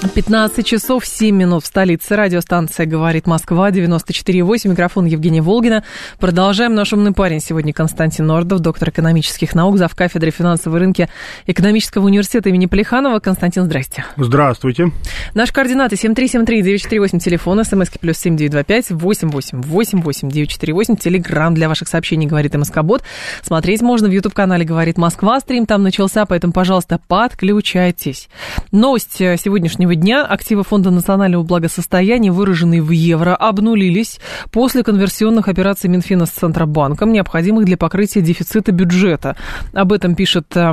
15 часов 7 минут в столице. Радиостанция «Говорит Москва», 94,8. Микрофон Евгения Волгина. Продолжаем. Наш умный парень сегодня Константин Нордов, доктор экономических наук, зав. кафедры финансовой рынки Экономического университета имени Плеханова. Константин, здрасте. Здравствуйте. Наши координаты 7373-948, телефон, смски плюс 7925 888 948, телеграмм для ваших сообщений «Говорит МСК-бот». Смотреть можно в YouTube-канале «Говорит Москва». Стрим там начался, поэтому, пожалуйста, подключайтесь. Новость э, сегодняшнего дня. Активы Фонда национального благосостояния, выраженные в евро, обнулились после конверсионных операций Минфина с Центробанком, необходимых для покрытия дефицита бюджета. Об этом пишет э,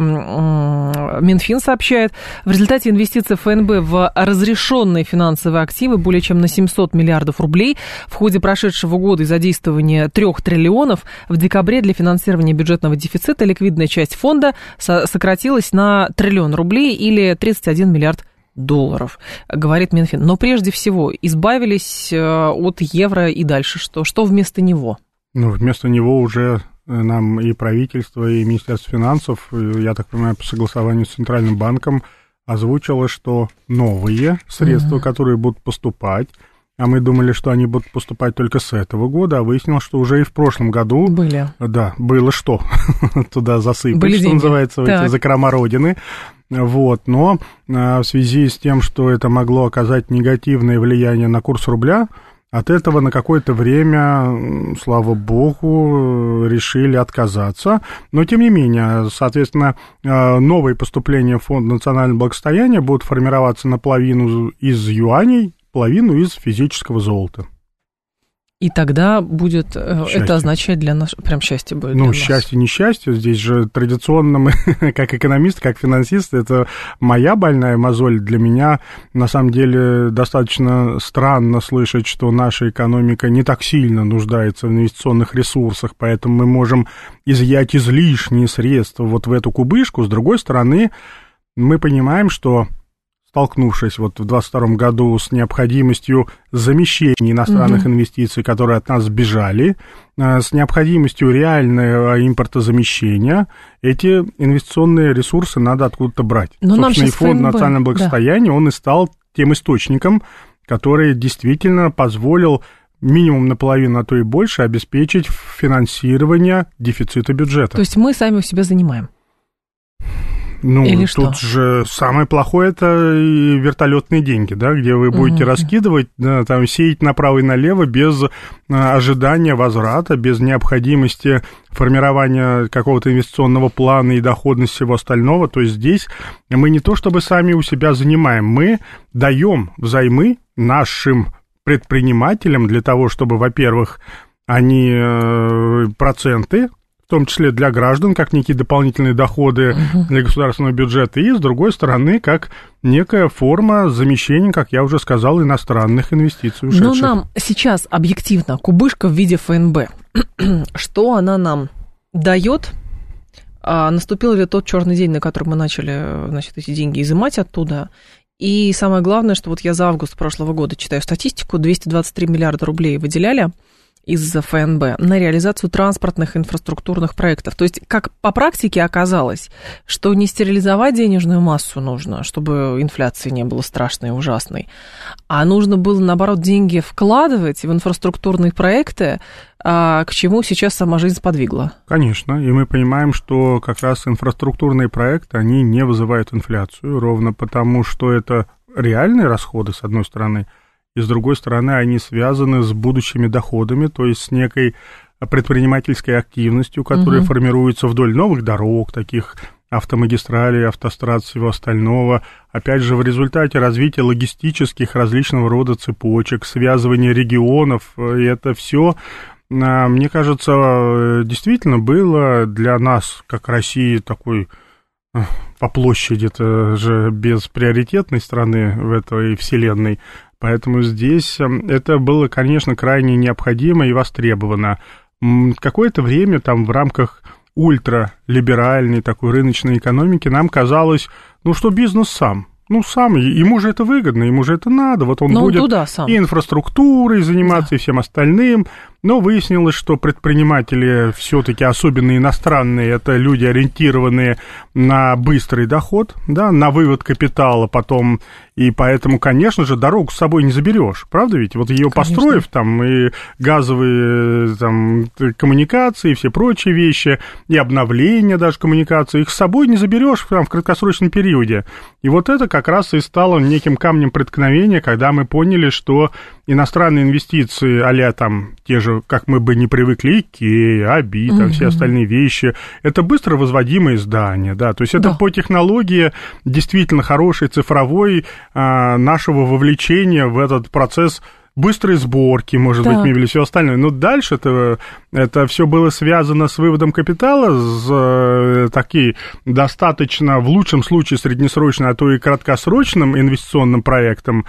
Минфин, сообщает. В результате инвестиций ФНБ в разрешенные финансовые активы более чем на 700 миллиардов рублей в ходе прошедшего года и задействования 3 триллионов в декабре для финансирования бюджетного дефицита ликвидная часть фонда сократилась на триллион рублей или 31 миллиард долларов, говорит Минфин. Но прежде всего избавились э, от евро и дальше что? Что вместо него? Ну, вместо него уже э, нам и правительство, и Министерство финансов, я так понимаю, по согласованию с Центральным банком озвучило, что новые средства, mm-hmm. которые будут поступать, а мы думали, что они будут поступать только с этого года, а выяснилось, что уже и в прошлом году... Были. Да, было что туда засыпать, Были что деньги. называется, в эти закрома Родины. Вот, но а, в связи с тем, что это могло оказать негативное влияние на курс рубля, от этого на какое-то время, слава богу, решили отказаться. Но, тем не менее, соответственно, а, новые поступления в Фонд национального благосостояния будут формироваться наполовину из юаней, половину из физического золота. И тогда будет счастье. это означать для нас прям счастье будет. Ну, счастье, несчастье. Здесь же традиционно мы, как экономист, как финансист, это моя больная мозоль. Для меня, на самом деле, достаточно странно слышать, что наша экономика не так сильно нуждается в инвестиционных ресурсах, поэтому мы можем изъять излишние средства вот в эту кубышку. С другой стороны, мы понимаем, что столкнувшись вот в 2022 году с необходимостью замещения иностранных угу. инвестиций, которые от нас сбежали, с необходимостью реального импортозамещения, эти инвестиционные ресурсы надо откуда-то брать. Но Собственно, и фонд национального благосостояния, да. он и стал тем источником, который действительно позволил минимум наполовину, а то и больше, обеспечить финансирование дефицита бюджета. То есть мы сами у себя занимаем? Ну, Или тут что? же самое плохое это вертолетные деньги, да, где вы будете mm-hmm. раскидывать, да, там сеять направо и налево без а, ожидания возврата, без необходимости формирования какого-то инвестиционного плана и доходности всего остального. То есть здесь мы не то чтобы сами у себя занимаем, мы даем взаймы нашим предпринимателям для того, чтобы, во-первых, они э, проценты в том числе для граждан, как некие дополнительные доходы uh-huh. для государственного бюджета, и, с другой стороны, как некая форма замещения, как я уже сказал, иностранных инвестиций ушедших. Но нам сейчас объективно кубышка в виде ФНБ, что она нам дает? А наступил ли тот черный день, на который мы начали значит, эти деньги изымать оттуда? И самое главное, что вот я за август прошлого года читаю статистику, 223 миллиарда рублей выделяли из ФНБ на реализацию транспортных инфраструктурных проектов. То есть, как по практике оказалось, что не стерилизовать денежную массу нужно, чтобы инфляции не было страшной и ужасной, а нужно было, наоборот, деньги вкладывать в инфраструктурные проекты, к чему сейчас сама жизнь сподвигла. Конечно, и мы понимаем, что как раз инфраструктурные проекты, они не вызывают инфляцию, ровно потому, что это реальные расходы, с одной стороны, и с другой стороны они связаны с будущими доходами, то есть с некой предпринимательской активностью, которая угу. формируется вдоль новых дорог, таких автомагистралей, автострад, всего остального. Опять же, в результате развития логистических различного рода цепочек, связывания регионов, и это все мне кажется, действительно было для нас, как России, такой по площади это же бесприоритетной страны в этой вселенной. Поэтому здесь это было, конечно, крайне необходимо и востребовано. Какое-то время там в рамках ультралиберальной такой рыночной экономики нам казалось, ну что бизнес сам, ну, сам, ему же это выгодно, ему же это надо, вот он Но будет он туда сам. и инфраструктурой заниматься, да. и всем остальным, но выяснилось, что предприниматели все-таки, особенно иностранные, это люди, ориентированные на быстрый доход, да, на вывод капитала потом, и поэтому, конечно же, дорогу с собой не заберешь, правда ведь? Вот ее построив, там, и газовые там, коммуникации, и все прочие вещи, и обновление даже коммуникаций, их с собой не заберешь там, в краткосрочном периоде. И вот это как раз и стало неким камнем преткновения, когда мы поняли, что иностранные инвестиции, а там те же, как мы бы не привыкли, Икея, Аби, там угу. все остальные вещи, это быстро возводимые здания, да, то есть это да. по технологии действительно хорошей цифровой а, нашего вовлечения в этот процесс быстрой сборки, может да. быть, мебели, все остальное. Но дальше это, это все было связано с выводом капитала, с э, такие достаточно, в лучшем случае, среднесрочно, а то и краткосрочным инвестиционным проектом.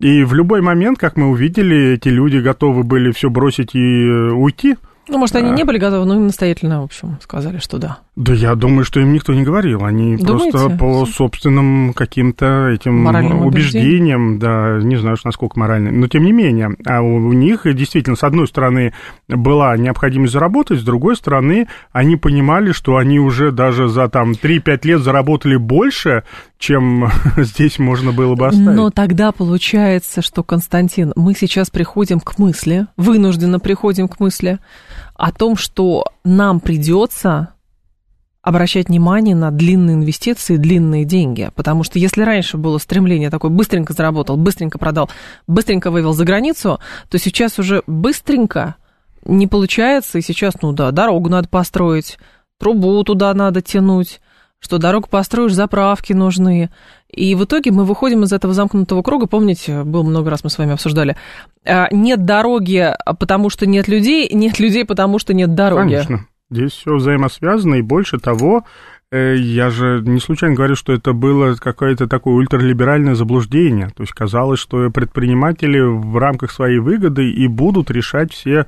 И в любой момент, как мы увидели, эти люди готовы были все бросить и э, уйти. Ну, может, они а... не были готовы, но им настоятельно, в общем, сказали, что да. Да я думаю, что им никто не говорил. Они Думаете? просто по собственным каким-то этим Моральным убеждениям, да, не знаю, насколько моральным, но тем не менее, а у, у них действительно, с одной стороны, была необходимость заработать, с другой стороны, они понимали, что они уже даже за там 3-5 лет заработали больше, чем здесь можно было бы оставить. Но тогда получается, что, Константин, мы сейчас приходим к мысли, вынужденно приходим к мысли о том, что нам придется обращать внимание на длинные инвестиции, длинные деньги. Потому что если раньше было стремление такое, быстренько заработал, быстренько продал, быстренько вывел за границу, то сейчас уже быстренько не получается, и сейчас, ну да, дорогу надо построить, трубу туда надо тянуть, что дорогу построишь, заправки нужны. И в итоге мы выходим из этого замкнутого круга. Помните, было много раз мы с вами обсуждали. А, нет дороги, потому что нет людей, нет людей, потому что нет дороги. Конечно. Здесь все взаимосвязано, и больше того, я же не случайно говорю, что это было какое-то такое ультралиберальное заблуждение. То есть казалось, что предприниматели в рамках своей выгоды и будут решать все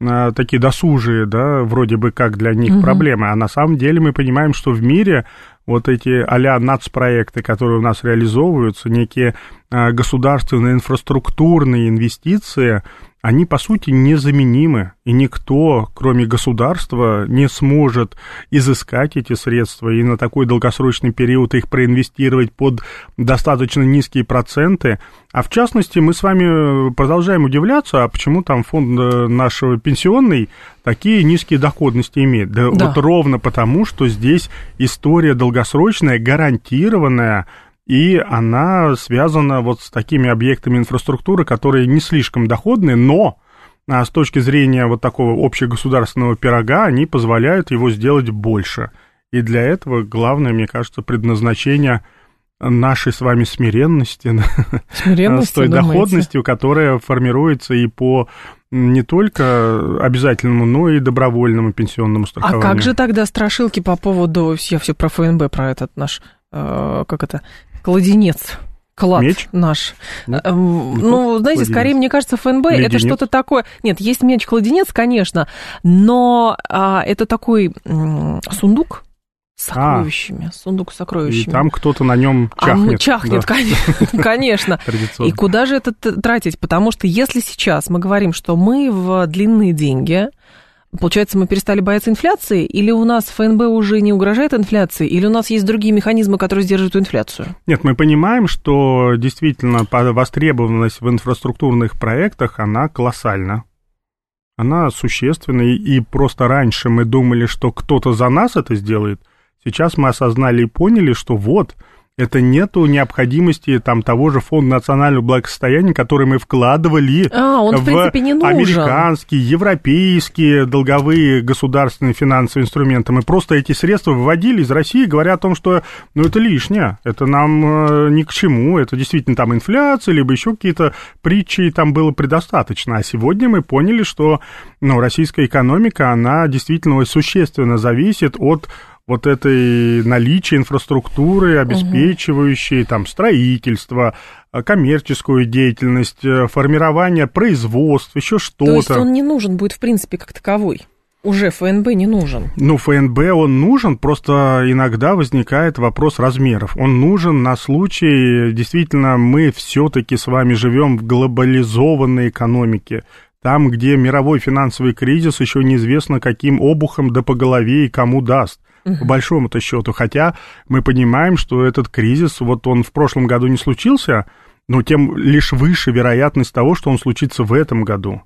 а, такие досужие, да, вроде бы как для них угу. проблемы. А на самом деле мы понимаем, что в мире вот эти а-ля нацпроекты, которые у нас реализовываются, некие а, государственные инфраструктурные инвестиции, они, по сути, незаменимы, и никто, кроме государства, не сможет изыскать эти средства и на такой долгосрочный период их проинвестировать под достаточно низкие проценты. А в частности, мы с вами продолжаем удивляться, а почему там фонд э, нашего пенсионный такие низкие доходности имеет. Да, да. вот ровно потому, что здесь история долгосрочная, гарантированная, и она связана вот с такими объектами инфраструктуры, которые не слишком доходные, но а, с точки зрения вот такого общегосударственного пирога они позволяют его сделать больше. И для этого главное, мне кажется, предназначение нашей с вами смиренности, смиренности с той думаете? доходностью, которая формируется и по не только обязательному, но и добровольному пенсионному страхованию. А как же тогда страшилки по поводу, я все про ФНБ, про этот наш, э, как это, кладенец клад меч? наш. Нет? Эм, ну, знаете, кладенец. скорее, мне кажется, ФНБ Леденец. это что-то такое. Нет, есть меч-кладенец, конечно, но а, это такой м, сундук с а. сокровищами, а, сундук с сокровищами. И там кто-то на нем чахнет. А, чахнет, да. конечно. И куда же это тратить? Потому что если сейчас мы говорим, что мы в длинные деньги, Получается, мы перестали бояться инфляции, или у нас ФНБ уже не угрожает инфляции, или у нас есть другие механизмы, которые сдерживают инфляцию? Нет, мы понимаем, что действительно востребованность в инфраструктурных проектах, она колоссальна. Она существенна, и просто раньше мы думали, что кто-то за нас это сделает. Сейчас мы осознали и поняли, что вот, это нету необходимости там того же фонда национального благосостояния, который мы вкладывали а, он, в, в принципе, не нужен. американские, европейские долговые государственные финансовые инструменты. Мы просто эти средства выводили из России, говоря о том, что ну, это лишнее, это нам э, ни к чему, это действительно там инфляция, либо еще какие-то притчи там было предостаточно. А сегодня мы поняли, что ну, российская экономика, она действительно существенно зависит от вот этой наличия инфраструктуры, обеспечивающей угу. там строительство, э, коммерческую деятельность, э, формирование производства, еще что-то. То есть он не нужен будет в принципе как таковой? Уже ФНБ не нужен. Ну, ФНБ он нужен, просто иногда возникает вопрос размеров. Он нужен на случай, действительно, мы все-таки с вами живем в глобализованной экономике. Там, где мировой финансовый кризис еще неизвестно, каким обухом да по голове и кому даст угу. по большому-то счету. Хотя мы понимаем, что этот кризис, вот он в прошлом году не случился, но тем лишь выше вероятность того, что он случится в этом году.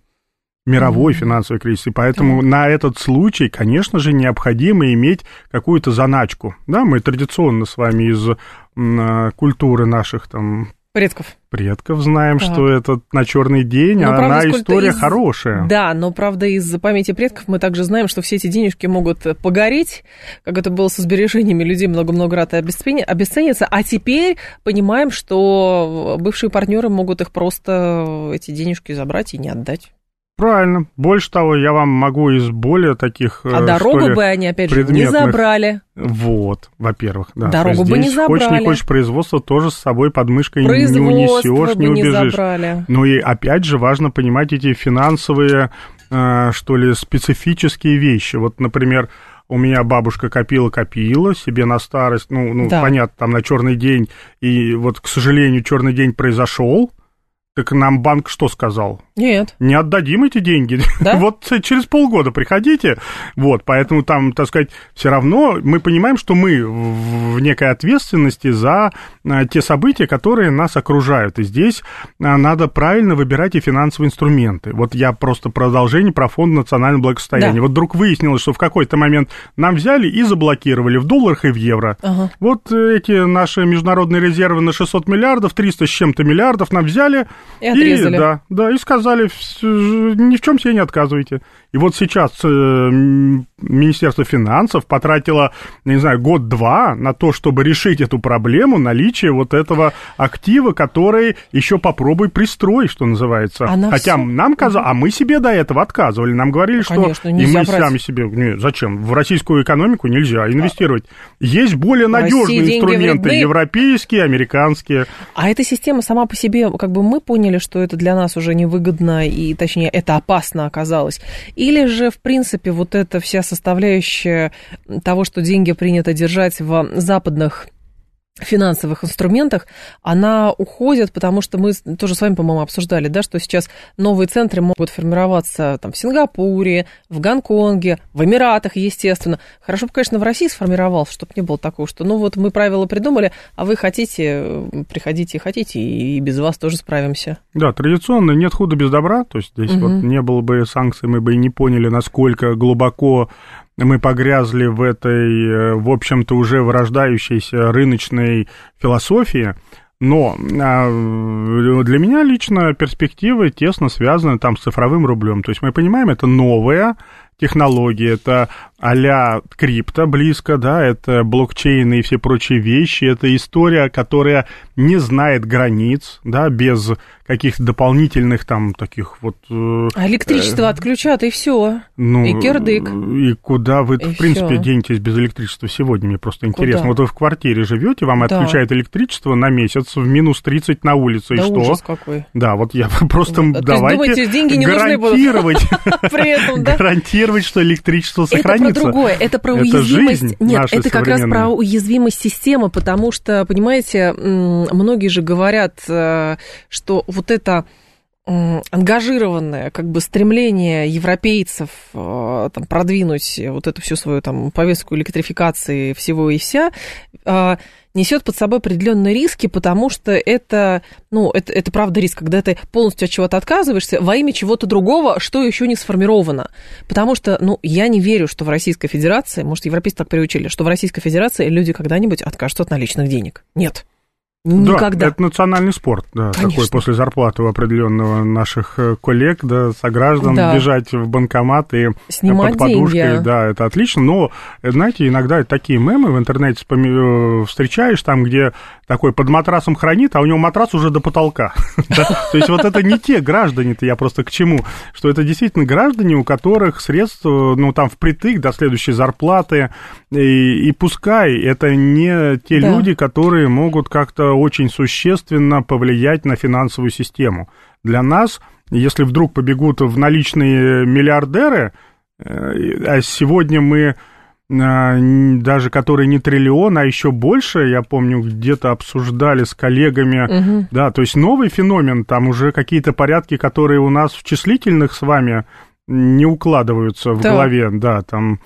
Мировой угу. финансовый кризис. И поэтому да. на этот случай, конечно же, необходимо иметь какую-то заначку. Да, мы традиционно с вами из м, культуры наших там Предков. Предков знаем, так. что это на черный день, но, а правда, она история из... хорошая. Да, но правда из памяти предков мы также знаем, что все эти денежки могут погореть, как это было со сбережениями людей много-много раз обесцениться, а теперь понимаем, что бывшие партнеры могут их просто эти денежки забрать и не отдать. Правильно. Больше того, я вам могу из более таких... А э, дорогу ли, бы они, опять же, не забрали. Вот, во-первых, да. Дорогу бы не забрали. Хочешь, не хочешь производство, тоже с собой под мышкой не унесешь, не убежишь. Не забрали. Ну и опять же важно понимать эти финансовые, э, что ли, специфические вещи. Вот, например, у меня бабушка копила-копила себе на старость, ну, ну да. понятно, там на черный день, и вот, к сожалению, черный день произошел, так нам банк что сказал? Нет. Не отдадим эти деньги. Да? вот через полгода приходите. Вот, поэтому там, так сказать, все равно мы понимаем, что мы в некой ответственности за а, те события, которые нас окружают. И здесь а, надо правильно выбирать и финансовые инструменты. Вот я просто продолжение про фонд национального благосостояния. Да. Вот вдруг выяснилось, что в какой-то момент нам взяли и заблокировали в долларах и в евро. Ага. Вот эти наши международные резервы на 600 миллиардов, 300 с чем-то миллиардов нам взяли и отрезали. И, да, да, и сказали, ни в чем себе не отказывайте. И вот сейчас э, Министерство финансов потратило, не знаю, год-два на то, чтобы решить эту проблему наличия вот этого актива, который еще попробуй пристрой, что называется. А Хотя все... нам казалось, а мы себе до этого отказывали. Нам говорили, что Конечно, и мы брать. сами себе, не, зачем? В российскую экономику нельзя инвестировать. Есть более надежные инструменты, европейские, американские. А эта система сама по себе, как бы мы поняли, что это для нас уже невыгодно, и точнее, это опасно оказалось. И или же, в принципе, вот эта вся составляющая того, что деньги принято держать в западных финансовых инструментах, она уходит, потому что мы тоже с вами, по-моему, обсуждали, да, что сейчас новые центры могут формироваться там, в Сингапуре, в Гонконге, в Эмиратах, естественно. Хорошо бы, конечно, в России сформировался, чтобы не было такого, что ну вот мы правила придумали, а вы хотите, приходите, хотите, и без вас тоже справимся. Да, традиционно нет худа без добра, то есть здесь угу. вот не было бы санкций, мы бы и не поняли, насколько глубоко мы погрязли в этой, э, в общем-то, уже вырождающейся рыночной философии, но а, для меня лично перспективы тесно связаны там с цифровым рублем. То есть мы понимаем, это новая технология, это а-ля крипто близко, да, это блокчейны и все прочие вещи, это история, которая не знает границ, да, без каких-то дополнительных там таких вот... Э, а электричество э, отключат, и все. Ну, и кирдык. И куда вы, и в принципе, всё. денетесь без электричества сегодня? Мне просто интересно. Куда? Вот вы в квартире живете, вам да. отключают электричество на месяц в минус 30 на улице, да и что? ужас какой. Да, вот я просто да. давайте думаете, деньги не гарантировать, При этом, да? гарантировать, что электричество сохранится. Это про другое, это про уязвимость. Нет, это как раз про уязвимость системы, потому что, понимаете, многие же говорят, э, что вот это ангажированное как бы стремление европейцев э, там, продвинуть вот эту всю свою там повестку электрификации всего и вся э, несет под собой определенные риски, потому что это, ну, это, это правда риск, когда ты полностью от чего-то отказываешься во имя чего-то другого, что еще не сформировано. Потому что, ну, я не верю, что в Российской Федерации, может, европейцы так приучили, что в Российской Федерации люди когда-нибудь откажутся от наличных денег. Нет. Никогда. Да, это национальный спорт, да, Конечно. такой после зарплаты у определенного наших э, коллег, да, сограждан, да. бежать в банкомат и Снимать под подушкой, деньги. да, это отлично, но, знаете, иногда такие мемы в интернете э, встречаешь, там, где такой под матрасом хранит, а у него матрас уже до потолка. То есть вот это не те граждане-то, я просто к чему, что это действительно граждане, у которых средств, ну, там, впритык до следующей зарплаты, и пускай это не те люди, которые могут как-то очень существенно повлиять на финансовую систему. Для нас, если вдруг побегут в наличные миллиардеры, э, а сегодня мы а, даже которые не триллион, а еще больше, я помню, где-то обсуждали с коллегами, угу. да, то есть новый феномен, там уже какие-то порядки, которые у нас в числительных с вами не укладываются в да. голове, да, там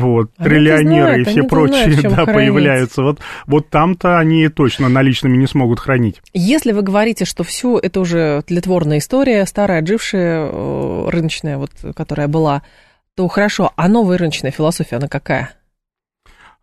вот, они триллионеры знают, и все прочие, знают, да, хранить. появляются. Вот, вот там-то они точно наличными не смогут хранить. Если вы говорите, что все это уже тлетворная история, старая, отжившая, э, рыночная, вот, которая была, то хорошо, а новая рыночная философия, она какая?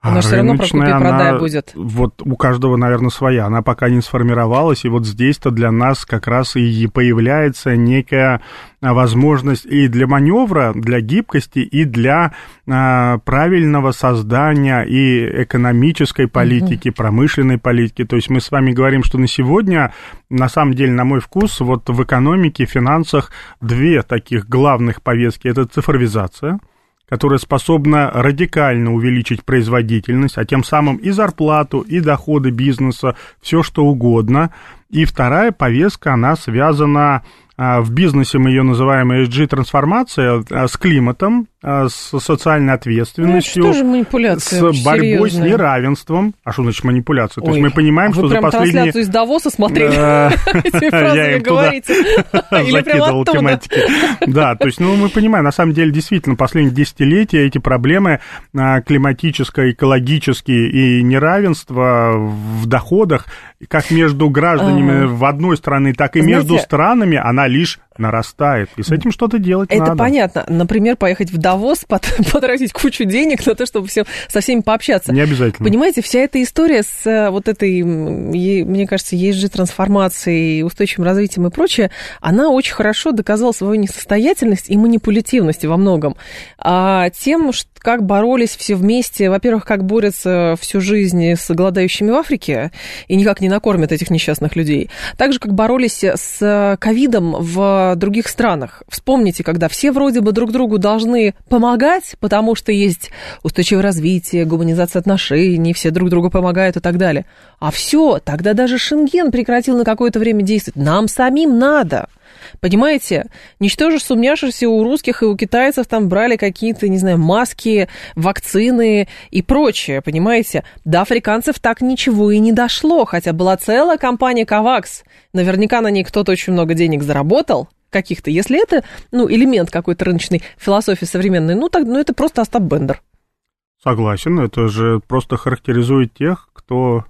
Она а все равно про купи-продай будет. Вот у каждого, наверное, своя. Она пока не сформировалась, и вот здесь-то для нас как раз и появляется некая возможность и для маневра, для гибкости, и для а, правильного создания и экономической политики, угу. промышленной политики. То есть мы с вами говорим, что на сегодня, на самом деле, на мой вкус, вот в экономике, финансах две таких главных повестки. Это цифровизация – которая способна радикально увеличить производительность, а тем самым и зарплату, и доходы бизнеса, все что угодно. И вторая повестка, она связана а, в бизнесе мы ее называем ESG-трансформация а, с климатом, с социальной ответственностью, ну, что манипуляция, с борьбой серьезная. с неравенством. А что значит манипуляция? Ой, То есть мы понимаем, а что за последние... трансляцию из Давоса смотрели? Я им туда закидывал тематики. Да, то есть, ну, мы понимаем, на самом деле, действительно, последние десятилетия эти проблемы климатическое, экологические и неравенство в доходах, как между гражданами в одной стране, так и между странами, она лишь нарастает, и с этим что-то делать Это надо. Это понятно. Например, поехать в Давос, потратить кучу денег на то, чтобы все, со всеми пообщаться. Не обязательно. Понимаете, вся эта история с э, вот этой, мне кажется, ESG трансформацией, устойчивым развитием и прочее, она очень хорошо доказала свою несостоятельность и манипулятивность во многом. А тем, как боролись все вместе, во-первых, как борются всю жизнь с голодающими в Африке и никак не накормят этих несчастных людей, так же, как боролись с ковидом в других странах. Вспомните, когда все вроде бы друг другу должны помогать, потому что есть устойчивое развитие, гуманизация отношений, все друг другу помогают и так далее. А все, тогда даже Шенген прекратил на какое-то время действовать. Нам самим надо. Понимаете, ничтоже сумняшися у русских и у китайцев там брали какие-то, не знаю, маски, вакцины и прочее, понимаете? До африканцев так ничего и не дошло, хотя была целая компания Ковакс. Наверняка на ней кто-то очень много денег заработал, каких-то. Если это, ну, элемент какой-то рыночной философии современной, ну, так, ну, это просто Остап Бендер. Согласен, это же просто характеризует тех, кто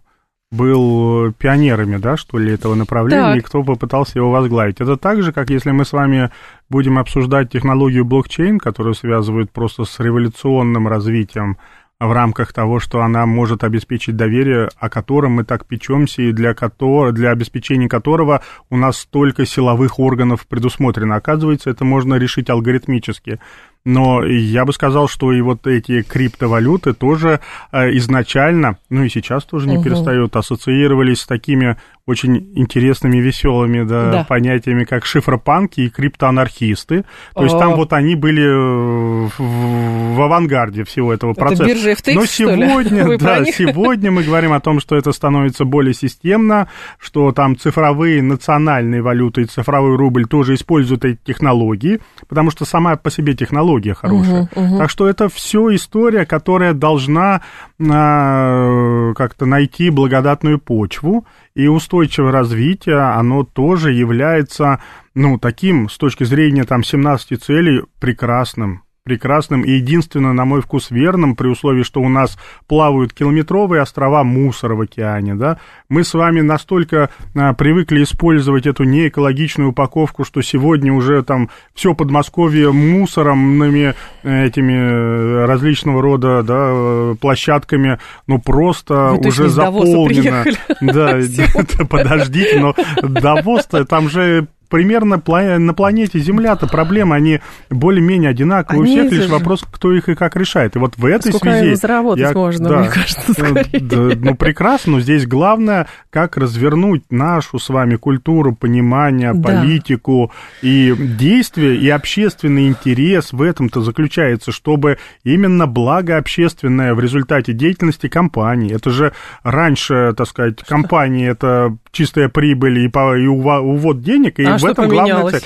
был пионерами, да, что ли, этого направления, так. и кто попытался его возглавить. Это так же, как если мы с вами будем обсуждать технологию блокчейн, которую связывают просто с революционным развитием в рамках того, что она может обеспечить доверие, о котором мы так печемся и для, которого, для обеспечения которого у нас столько силовых органов предусмотрено. Оказывается, это можно решить алгоритмически. Но я бы сказал, что и вот эти криптовалюты тоже э, изначально, ну и сейчас тоже не угу. перестают, ассоциировались с такими очень интересными, веселыми да, да. понятиями, как шифропанки и криптоанархисты. То есть там вот они были э, в, в авангарде всего этого процесса. Это FTX, Но сегодня, да, сегодня мы говорим о том, что это становится более системно, что там цифровые национальные валюты и цифровой рубль тоже используют эти технологии, потому что сама по себе технология хорошая. Угу, угу. Так что это все история, которая должна а, как-то найти благодатную почву и устойчивое развитие, оно тоже является, ну, таким, с точки зрения, там, 17 целей, прекрасным прекрасным и единственно, на мой вкус, верным, при условии, что у нас плавают километровые острова мусора в океане, да, мы с вами настолько а, привыкли использовать эту неэкологичную упаковку, что сегодня уже там все Подмосковье мусорными этими э, различного рода, да, э, площадками, ну, просто Вы уже заполнено. Да, подождите, но Давос-то там же примерно на планете Земля-то проблемы, они более-менее одинаковые они у всех, лишь же. вопрос, кто их и как решает. И вот в этой Сколько связи... заработать я, можно, да, мне кажется, скорее. Да, ну, прекрасно, но здесь главное, как развернуть нашу с вами культуру, понимание, да. политику и действия, и общественный интерес в этом-то заключается, чтобы именно благо общественное в результате деятельности компании, это же раньше, так сказать, компании это чистая прибыль и, и увод денег, и а в этом главная цель.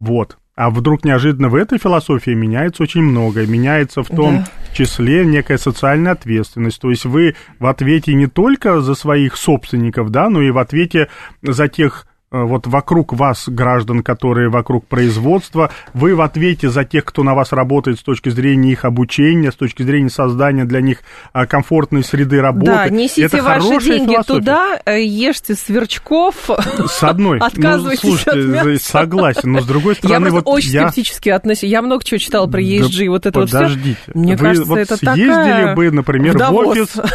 Вот. А вдруг неожиданно в этой философии меняется очень многое. Меняется в том да. числе некая социальная ответственность. То есть вы в ответе не только за своих собственников, да, но и в ответе за тех вот вокруг вас граждан, которые вокруг производства, вы в ответе за тех, кто на вас работает с точки зрения их обучения, с точки зрения создания для них а, комфортной среды работы. Да, несите Это ваши деньги философия. туда, э, ешьте сверчков, с одной, ну, отказывайтесь ну, слушайте, от мяса. согласен, но с другой стороны... Я вот очень я... скептически отношусь, я много чего читала про ESG, да вот это подождите. вот все. Мне вы кажется, вот это съездили такая... бы, например, в, в офис...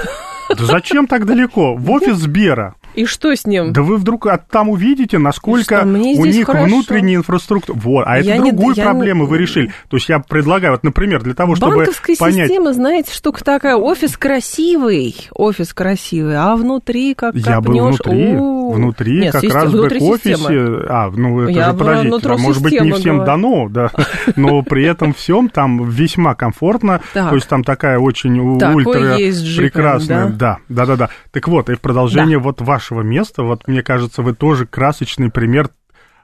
Да зачем так далеко? В офис Сбера. И что с ним? Да вы вдруг там увидите, насколько у них хорошо. внутренняя инфраструктура. Вот, а я это не, другую проблему не... вы решили. То есть я предлагаю, вот, например, для того, чтобы Банковская понять... система, знаете, штука такая, офис красивый, офис красивый, а внутри как Я бы внутри, внутри Нет, как система, раз бэк-офисе... А, ну это я же, подождите, а может быть, не всем говорю. дано, да, но при этом всем там весьма комфортно, то есть там такая очень ультра прекрасная... Да, да, да, да. Так вот, и в продолжение вот вашего места, вот мне кажется, вы тоже красочный пример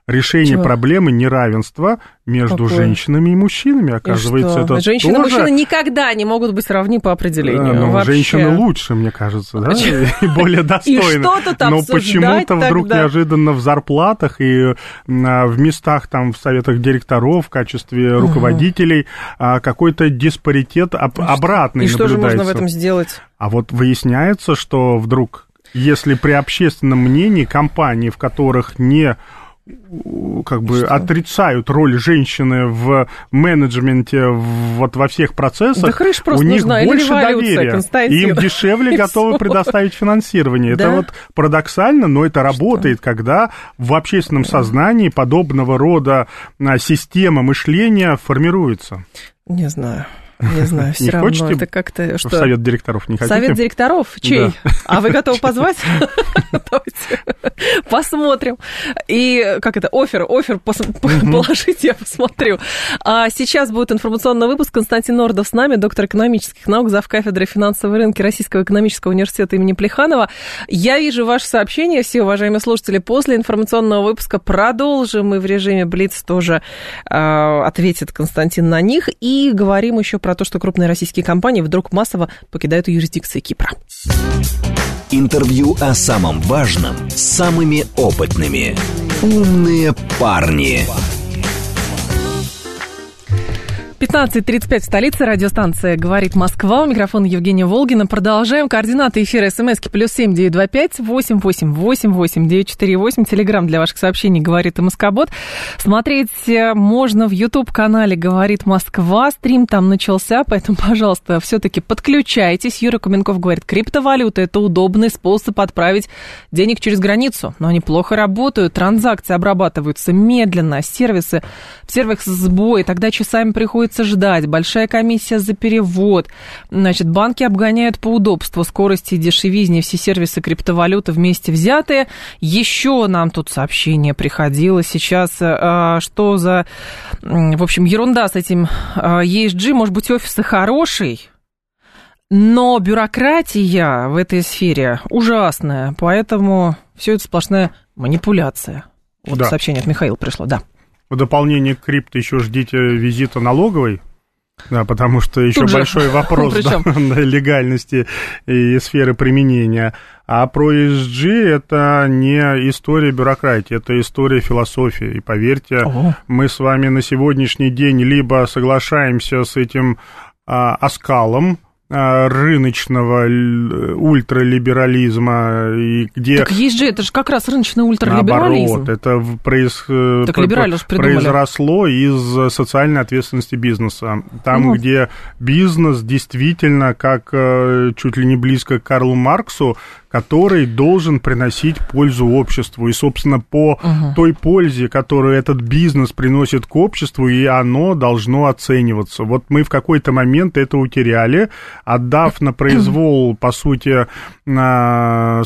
решения Чего? проблемы неравенства между Какое? женщинами и мужчинами. Оказывается, и это Женщины тоже... и мужчины никогда не могут быть равны по определению. Ну, вообще. женщины лучше, мне кажется, да, и более достойны. И что тут Но почему-то вдруг неожиданно в зарплатах и а, в местах там в советах директоров в качестве руководителей угу. какой-то диспаритет обратный И что же можно в этом сделать? А вот выясняется, что вдруг если при общественном мнении компании, в которых не как бы Что? отрицают роль женщины в менеджменте вот во всех процессах, да у них нужна. больше доверия, им дешевле готовы предоставить финансирование. Это вот парадоксально, но это работает, когда в общественном сознании подобного рода а, система мышления формируется. Не знаю. Не знаю, все равно хотите это как-то... Что? Совет директоров не хотите? Совет директоров? Чей? Да. А вы готовы позвать? Посмотрим. И как это, офер, офер положите, я посмотрю. А сейчас будет информационный выпуск. Константин Нордов с нами, доктор экономических наук, зав. кафедры финансовой рынки Российского экономического университета имени Плеханова. Я вижу ваше сообщение, все уважаемые слушатели, после информационного выпуска продолжим мы в режиме Блиц тоже э, ответит Константин на них. И говорим еще про то, что крупные российские компании вдруг массово покидают юрисдикции Кипра. Интервью о самом важном с самыми опытными. Умные парни. 15.35 в столице. Радиостанция «Говорит Москва». У микрофона Евгения Волгина. Продолжаем. Координаты эфира смски плюс семь девять два пять восемь восемь восемь восемь девять четыре восемь. Телеграмм для ваших сообщений «Говорит и Москобот». Смотреть э, можно в YouTube-канале «Говорит Москва». Стрим там начался, поэтому, пожалуйста, все-таки подключайтесь. Юра Куменков говорит, криптовалюта – это удобный способ отправить денег через границу. Но они плохо работают, транзакции обрабатываются медленно, сервисы, в сервисах сбой, тогда часами приходится приходится ждать, большая комиссия за перевод. Значит, банки обгоняют по удобству, скорости и дешевизне все сервисы криптовалюты вместе взятые. Еще нам тут сообщение приходило сейчас, а, что за, в общем, ерунда с этим а, ESG, может быть, офисы хороший, но бюрократия в этой сфере ужасная, поэтому все это сплошная манипуляция. Вот да. сообщение от Михаила пришло, да. В дополнение к крипто еще ждите визита налоговой Да, потому что еще Тут же. большой вопрос да, легальности и сферы применения. А про ESG это не история бюрократии, это история философии. И поверьте, Ого. мы с вами на сегодняшний день либо соглашаемся с этим а, оскалом, рыночного л- ультралиберализма, и где Так есть же, это же как раз рыночный ультралиберализм. Наоборот, это произ- э, Так произросло из социальной ответственности бизнеса. Там, Ну. где бизнес действительно, как э, чуть ли не близко к Карлу Марксу, который должен приносить пользу обществу. И, собственно, по той пользе, которую этот бизнес приносит к обществу, и оно должно оцениваться. Вот мы в какой-то момент это утеряли, отдав на произвол, по сути,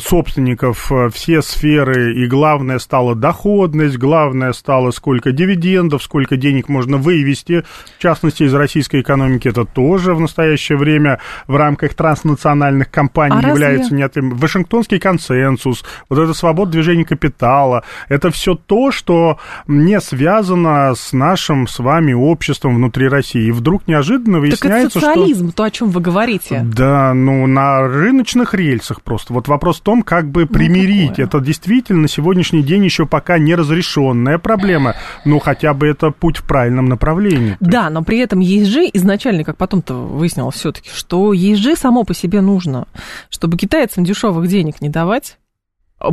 собственников все сферы, и главное стало доходность, главное стало сколько дивидендов, сколько денег можно вывести, в частности, из российской экономики, это тоже в настоящее время в рамках транснациональных компаний А разве- является неотъем- Вашингтонский консенсус, вот это свобода движения капитала, это все то, что не связано с нашим с вами обществом внутри России. И вдруг неожиданно Так это выясняется, что... социализм, то, о чем вы говорите. Да, ну на рыночных рельсах просто. Вот вопрос в том, как бы примирить. такое. это действительно на сегодняшний день еще пока не разрешенная проблема, но хотя бы это путь в правильном направлении. Да, но при этом ESG изначально, как потом-то выяснилось все-таки, что ESG само по себе нужно, чтобы китайцам дешевых денег не давать.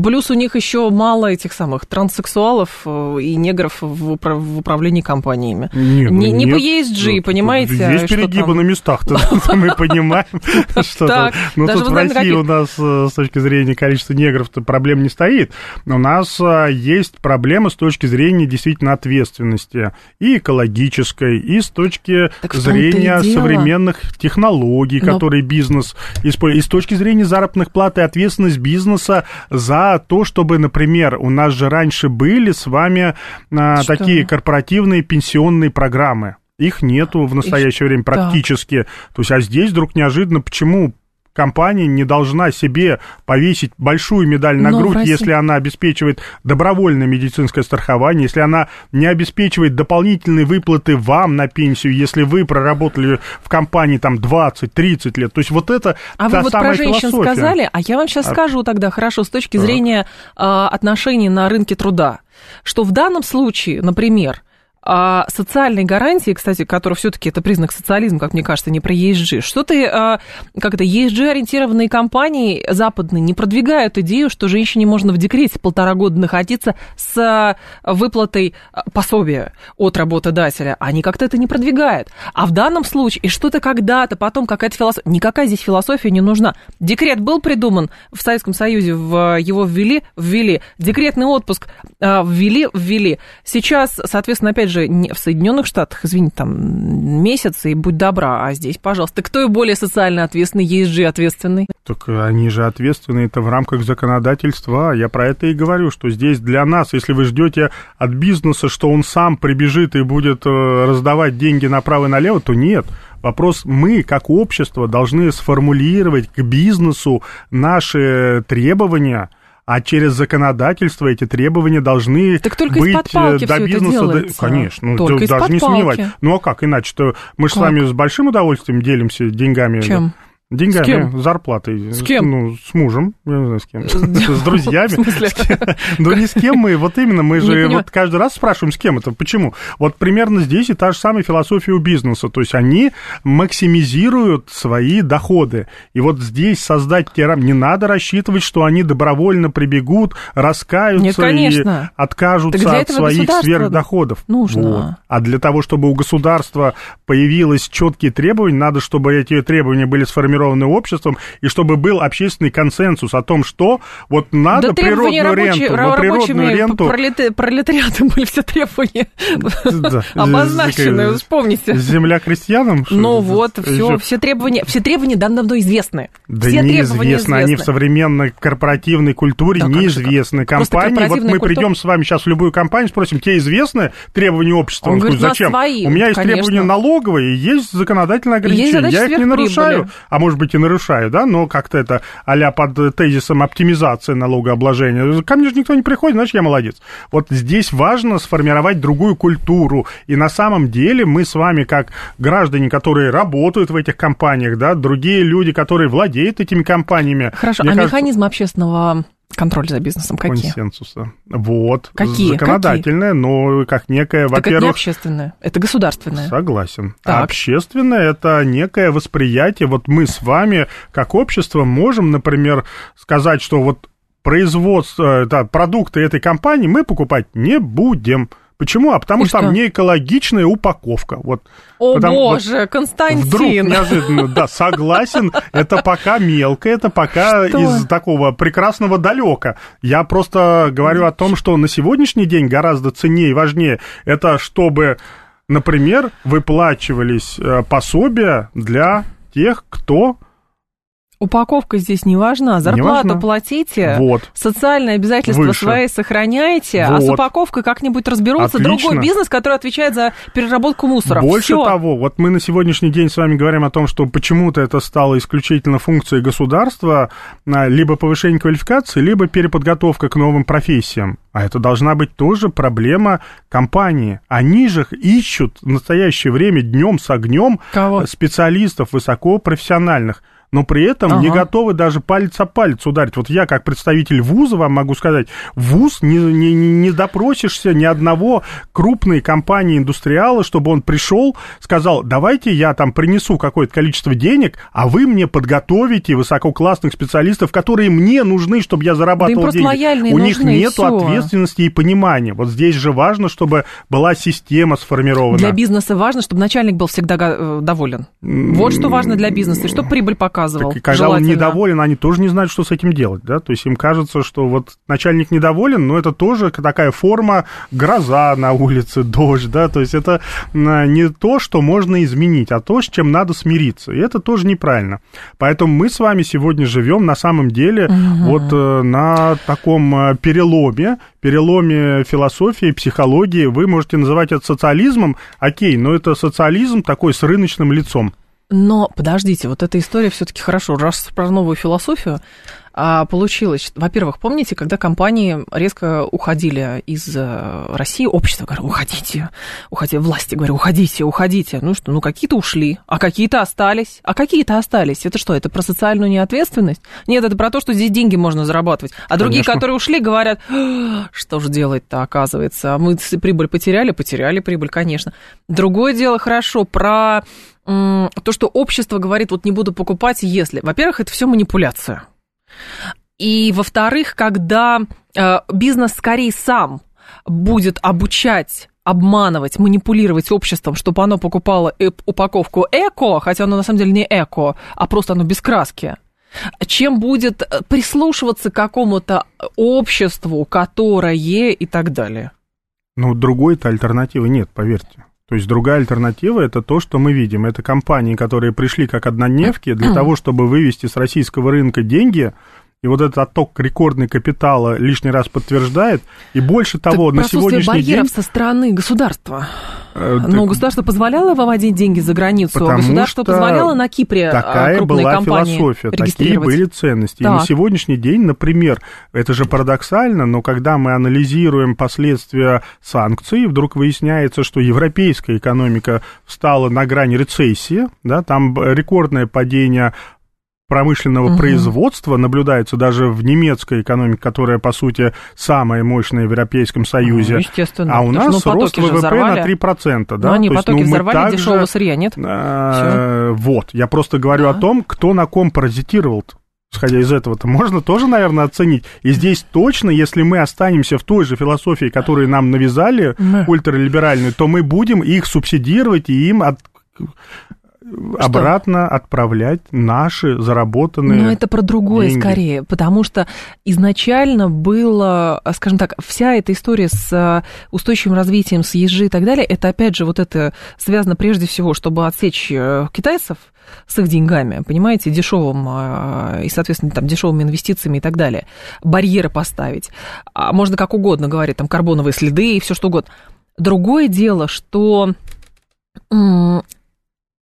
Плюс у них еще мало этих самых транссексуалов э, и негров в, упра- в управлении компаниями. Нет, Не- ну не по нет. ESG, Ну, понимаете, Есть что перегибы там? на местах, мы понимаем, что Так, тут- ну тут в России у нас э, с точки зрения количества негров-то проблем не стоит. У нас э, есть проблема с точки зрения действительно ответственности и экологической, и с точки зрения современных технологий, Но- которые бизнес использует, и с точки зрения заработных плат и ответственность бизнеса за то, чтобы, например, у нас же раньше были с вами а, такие корпоративные пенсионные программы. Их нету в настоящее время так. практически. То есть, а здесь вдруг неожиданно, почему компания не должна себе повесить большую медаль на Но в грудь, России- если она обеспечивает добровольное медицинское страхование, если она не обеспечивает дополнительные выплаты вам на пенсию, если вы проработали в компании там 20-30 лет. То есть вот это А вы вот про женщин философия. сказали, а я вам сейчас А- скажу тогда, хорошо, с точки зрения а, отношений на рынке труда, что в данном случае, например, а, социальные гарантии, кстати, которые все-таки это признак социализма, как мне кажется, не про ESG. Что-то, а, как это, ESG-ориентированные компании западные не продвигают идею, что женщине можно в декрете полтора года находиться с а, выплатой а, пособия от работодателя. Они как-то это не продвигают. А в данном случае, и что-то когда-то, потом какая-то философия, никакая здесь философия не нужна. Декрет был придуман в Советском Союзе, в, его ввели, ввели. Декретный отпуск ввели, ввели. Сейчас, соответственно, опять же, не- в Соединенных Штатах, извините, там месяц, и будь добра, а здесь, пожалуйста, кто и более социально ответственный, ESG ответственный? Так они же ответственны, это в рамках законодательства. Я про это и говорю, что здесь для нас, если вы ждете от бизнеса, что он сам прибежит и будет э, раздавать деньги направо и налево, то нет. Вопрос, мы, как общество, должны сформулировать к бизнесу наши требования, а через законодательство эти требования должны Так только быть из-под палки э, до всё это бизнеса. до- делается. Конечно, ну, Только да- из-под даже не сомневаюсь. палки. Ну а как иначе-то? Мы же с вами с большим удовольствием делимся деньгами. Чем? Деньгами, С кем? зарплатой. С кем? Ну, с мужем, я не знаю, с кем. С друзьями. Ну, не с кем мы, вот именно, мы же вот каждый раз спрашиваем, с кем это, почему. Вот примерно здесь и та же самая философия у бизнеса, то есть они максимизируют свои доходы. И вот здесь создать те рам- не надо рассчитывать, что они добровольно прибегут, раскаются и откажутся от своих сверхдоходов. нужно. А для того, чтобы у государства появились четкие требования, надо, чтобы эти требования были сформированы обществом, и чтобы был общественный консенсус о том, что вот надо да природную рабочие- ренту, но природную ренту... пролета- пролетариатом были все требования Да. обозначены, вспомните. Земля крестьянам? Ну вот, все, все требования, все требования давно известны. Да все неизвестно, они в современной корпоративной культуре Да неизвестны. Компании, вот мы культура- придем с вами сейчас в любую компанию, спросим, тебе известны требования общества? Он Он говорит, скажет, «У нас зачем? свои». У меня есть Конечно. требования налоговые, есть законодательные ограничения, я их не нарушаю. А может может быть, и нарушаю, да, но как-то это а под тезисом оптимизации налогообложения. Ко мне же никто не приходит, значит, я молодец. Вот здесь важно сформировать другую культуру. И на самом деле мы с вами, как граждане, которые работают в этих компаниях, да, другие люди, которые владеют этими компаниями. Хорошо, а кажется... механизм общественного контроль за бизнесом какие? Консенсуса. Вот. Какие? Законодательное, Какие? но как некое, так во-первых... это не общественное, это государственное. Согласен. Так. А общественное – это некое восприятие. Вот мы с вами, как общество, можем, например, сказать, что вот производство, да, продукты этой компании мы покупать не будем. Почему? А потому что, что там не экологичная упаковка. Вот, О потому, боже, вот Константин! Вдруг неожиданно, да, согласен, это пока мелко, это пока что? из такого прекрасного далека. Я просто говорю о том, что на сегодняшний день гораздо ценнее и важнее это, чтобы, например, выплачивались э, пособия для тех, кто Упаковка здесь не важна. Зарплату не важна. платите, вот. социальные обязательства Выше. свои сохраняете, вот. а с упаковкой как-нибудь разберутся. Отлично. Другой бизнес, который отвечает за переработку мусора. Больше Всё. того, вот мы на сегодняшний день с вами говорим о том, что почему-то это стало исключительно функцией государства, а, либо повышение квалификации, либо переподготовка к новым профессиям. А это должна быть тоже проблема компании. Они же ищут в настоящее время днем с огнем специалистов высокопрофессиональных но при этом ага. не готовы даже палец о палец ударить. Вот я, как представитель вуза, вам могу сказать, вуз не, не, не допросишься ни одного крупной компании индустриала, чтобы он пришел, сказал, давайте я там принесу какое-то количество денег, а вы мне подготовите высококлассных специалистов, которые мне нужны, чтобы я зарабатывал да деньги. У нужны, них нет ответственности и понимания. Вот здесь же важно, чтобы была система сформирована. Для бизнеса важно, чтобы начальник был всегда э, доволен. Вот что важно для бизнеса, чтобы прибыль показывала показывал. Так, когда он недоволен, они тоже не знают, что с этим делать, да? То есть им кажется, что вот начальник недоволен, но это тоже такая форма гроза на улице, дождь, да? То есть это не то, что можно изменить, а то, с чем надо смириться. И это тоже неправильно. Поэтому мы с вами сегодня живем на самом деле угу. вот э, на таком э, переломе, переломе философии, психологии. Вы можете называть это социализмом, окей, но это социализм такой с рыночным лицом. Но подождите, вот эта история все-таки хорошо. Раз про новую философию получилось. Во-первых, помните, когда компании резко уходили из э, России, общество говорит, уходите, уходите, власти говорят, уходите, уходите. Ну что, ну какие-то ушли, а какие-то остались, а какие-то остались. Это что, это про социальную неответственность? Нет, это про то, что здесь деньги можно зарабатывать. А другие, Конечно. которые ушли, говорят, что же делать-то, оказывается. А мы прибыль потеряли, потеряли прибыль, конечно. Другое дело, хорошо, про то, что общество говорит, вот не буду покупать, если. Во-первых, это все манипуляция. И, во-вторых, когда э, бизнес скорее сам будет обучать обманывать, манипулировать обществом, чтобы оно покупало упаковку эко, хотя оно на самом деле не эко, а просто оно без краски, чем будет э, прислушиваться к какому-то обществу, которое и так далее. Ну, другой-то альтернативы нет, поверьте. То есть другая альтернатива это то, что мы видим. Это компании, которые пришли как однодневки для того, чтобы вывести с российского рынка деньги, и вот этот отток рекордный капитала лишний раз подтверждает. И больше того, так на сегодняшний барьеров день... со стороны государства. Э, Но государство позволяло выводить деньги за границу, а государство позволяло на Кипре а, такая была философия, такие были ценности. Так. И на сегодняшний день, например, это же парадоксально, но когда мы анализируем последствия санкций, вдруг выясняется, что европейская экономика встала на грани рецессии, да, там рекордное падение промышленного угу. производства наблюдается даже в немецкой экономике, которая, по сути, самая мощная в Европейском Союзе. Ну, естественно. А у нас ну, рост ВВП взорвали. на 3%. Да? Но они То потоки есть, ну, взорвали, также, дешевого сырья нет. Э, вот, я просто говорю о том, кто на ком паразитировал -то. Исходя из этого-то можно тоже, наверное, оценить. И здесь точно, если мы останемся в той же философии, которую нам навязали, да. ультралиберальную, то мы будем их субсидировать и им от обратно отправлять наши заработанные. Но это про другое деньги. скорее, потому что изначально было, скажем так, вся эта история с э, устойчивым развитием, с ежи и так далее, это опять же вот это связано прежде всего, чтобы отсечь э, китайцев с их деньгами, понимаете, дешевым э, и, соответственно, там дешевыми инвестициями и так далее, барьеры поставить. А можно как угодно говорить, там карбоновые следы и все что угодно. Другое дело, что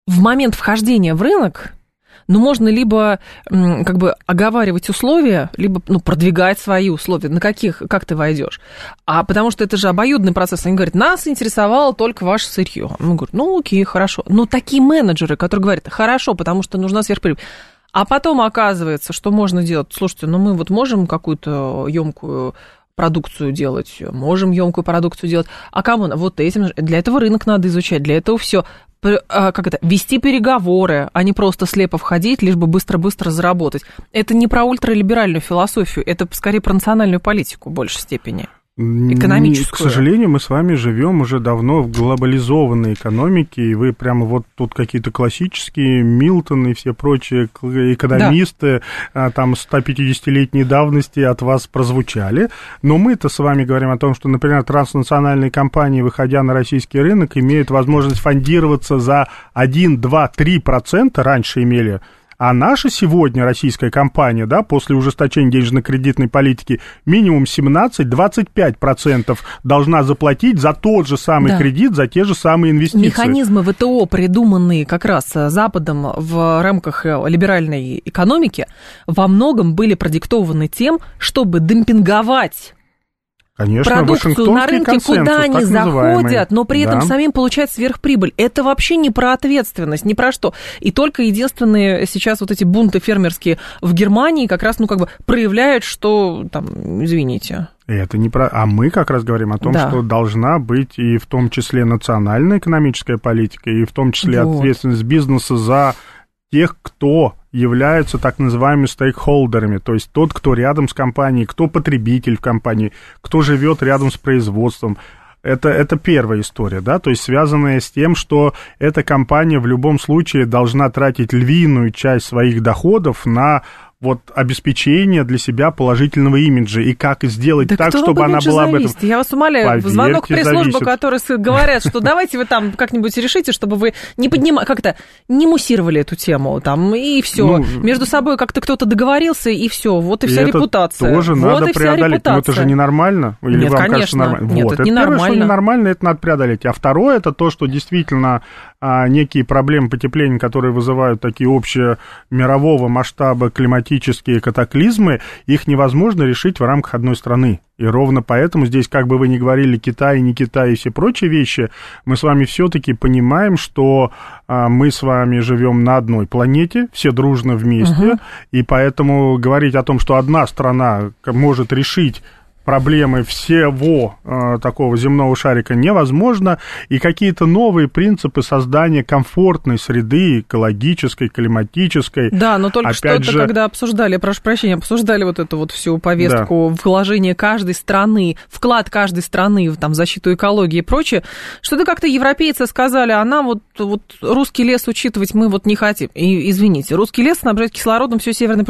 в момент вхождения в рынок но можно либо как бы оговаривать условия, либо ну, продвигать свои условия, на каких, как ты войдешь. А потому что это же обоюдный процесс. Они говорят, нас интересовало только ваше сырье. Мы говорим, ну окей, хорошо. Но такие менеджеры, которые говорят, хорошо, потому что нужна сверхприбыль. А потом оказывается, что можно делать. Слушайте, ну мы вот можем какую-то емкую продукцию делать, можем емкую продукцию делать. А кому? Вот этим. Для этого рынок надо изучать, для этого все. А, как это? Вести переговоры, а не просто слепо входить, лишь бы быстро-быстро заработать. Это не про ультралиберальную философию, это скорее про национальную политику в большей степени экономическую. К сожалению, мы с вами живем уже давно в глобализованной экономике, и вы прямо вот тут какие-то классические Милтон и все прочие экономисты да. там 150-летней давности от вас прозвучали. Но мы-то с вами говорим о том, что, например, транснациональные компании, выходя на российский рынок, имеют возможность фондироваться за 1, 2, 3 процента, раньше имели а наша сегодня российская компания, да, после ужесточения денежно-кредитной политики, минимум 17-25% должна заплатить за тот же самый да. кредит, за те же самые инвестиции. Механизмы ВТО, придуманные как раз Западом в рамках либеральной экономики, во многом были продиктованы тем, чтобы демпинговать Конечно, продукцию на рынке, куда они заходят, но при этом да. самим получают сверхприбыль. Это вообще не про ответственность, не про что. И только единственные сейчас вот эти бунты фермерские в Германии как раз, ну, как бы проявляют, что там, извините. Это не про... А мы как раз говорим о том, да. что должна быть и в том числе национальная экономическая политика, и в том числе вот. ответственность бизнеса за тех, кто являются так называемыми стейкхолдерами, то есть тот, кто рядом с компанией, кто потребитель в компании, кто живет рядом с производством. Это, это первая история, да, то есть связанная с тем, что эта компания в любом случае должна тратить львиную часть своих доходов на вот обеспечение для себя положительного имиджа и как сделать да так, чтобы она была зависит? об этом. Я вас умоляю, Поверьте, звонок пресс-службы, которые говорят, что давайте вы там как-нибудь решите, чтобы вы не поднимали, как-то не муссировали эту тему там, и все. Ну, Между собой как-то кто-то договорился, и все. Вот и вся и репутация. Это тоже вот надо преодолеть. Но это же ненормально. Или Нет, вам конечно. кажется нормально? Нет, вот. это, это ненормально. Первое, что ненормально, это надо преодолеть. А второе, это то, что действительно а, некие проблемы потепления, которые вызывают такие общие мирового масштаба климатические катаклизмы, их невозможно решить в рамках одной страны. И ровно поэтому здесь, как бы вы ни говорили, Китай, не Китай и все прочие вещи, мы с вами все-таки понимаем, что а, мы с вами живем на одной планете, все дружно вместе, угу. и поэтому говорить о том, что одна страна может решить проблемы всего э, такого земного шарика невозможно, и какие-то новые принципы создания комфортной среды, экологической, климатической. Да, но только что-то, же... когда обсуждали, прошу прощения, обсуждали вот эту вот всю повестку да. вложения каждой страны, вклад каждой страны в там, защиту экологии и прочее, что-то как-то европейцы сказали, а нам вот, вот русский лес учитывать мы вот не хотим. И, извините, русский лес снабжает кислородом все северное.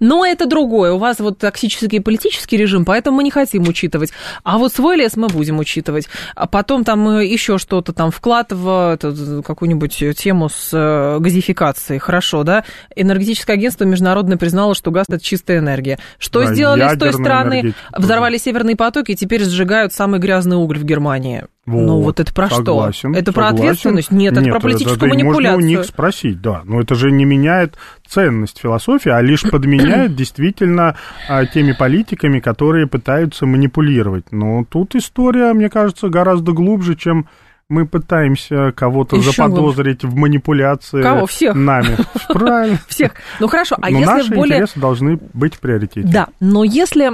Но это другое, у вас вот токсический политический режим, поэтому мы не не хотим учитывать. А вот свой лес мы будем учитывать. А потом там э, еще что-то там вклад в какую-нибудь тему с э, газификацией. Хорошо, да? Энергетическое агентство международное признало, что газ это чистая энергия. Что да, сделали с той стороны? Взорвали северные потоки и теперь сжигают самый грязный уголь в Германии. Вот, ну вот это про согласен, что? Это согласен. про ответственность? Нет, Нет, это про политическую это, это манипуляцию. Можно у них спросить, да. Но это же не меняет ценность философии, а лишь подменяет действительно а, теми политиками, которые пытаются манипулировать. Но тут история, мне кажется, гораздо глубже, чем мы пытаемся кого-то Еще заподозрить глубже. в манипуляции Кого? Всех? нами. Правильно. Всех. Ну хорошо, а но если наши более... интересы должны быть в приоритете. Да, но если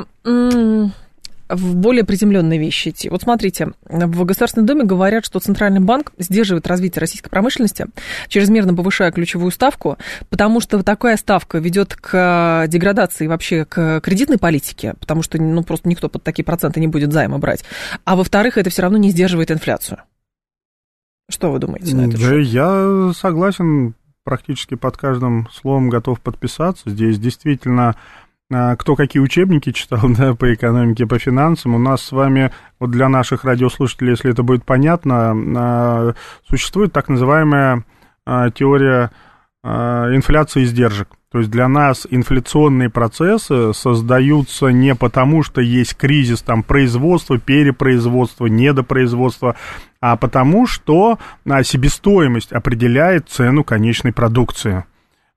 в более приземленные вещи идти. Вот смотрите, в Государственной Думе говорят, что Центральный банк сдерживает развитие российской промышленности, чрезмерно повышая ключевую ставку, потому что такая ставка ведет к деградации вообще к кредитной политике, потому что ну, просто никто под такие проценты не будет займа брать. А во-вторых, это все равно не сдерживает инфляцию. Что вы думаете на это? Да, я согласен, практически под каждым словом готов подписаться. Здесь действительно кто какие учебники читал да, по экономике, по финансам. У нас с вами, вот для наших радиослушателей, если это будет понятно, а, существует так называемая а, теория инфляции издержек. То есть для нас инфляционные процессы создаются не потому, что есть кризис там производства, перепроизводства, недопроизводства, а потому что себестоимость определяет цену конечной продукции.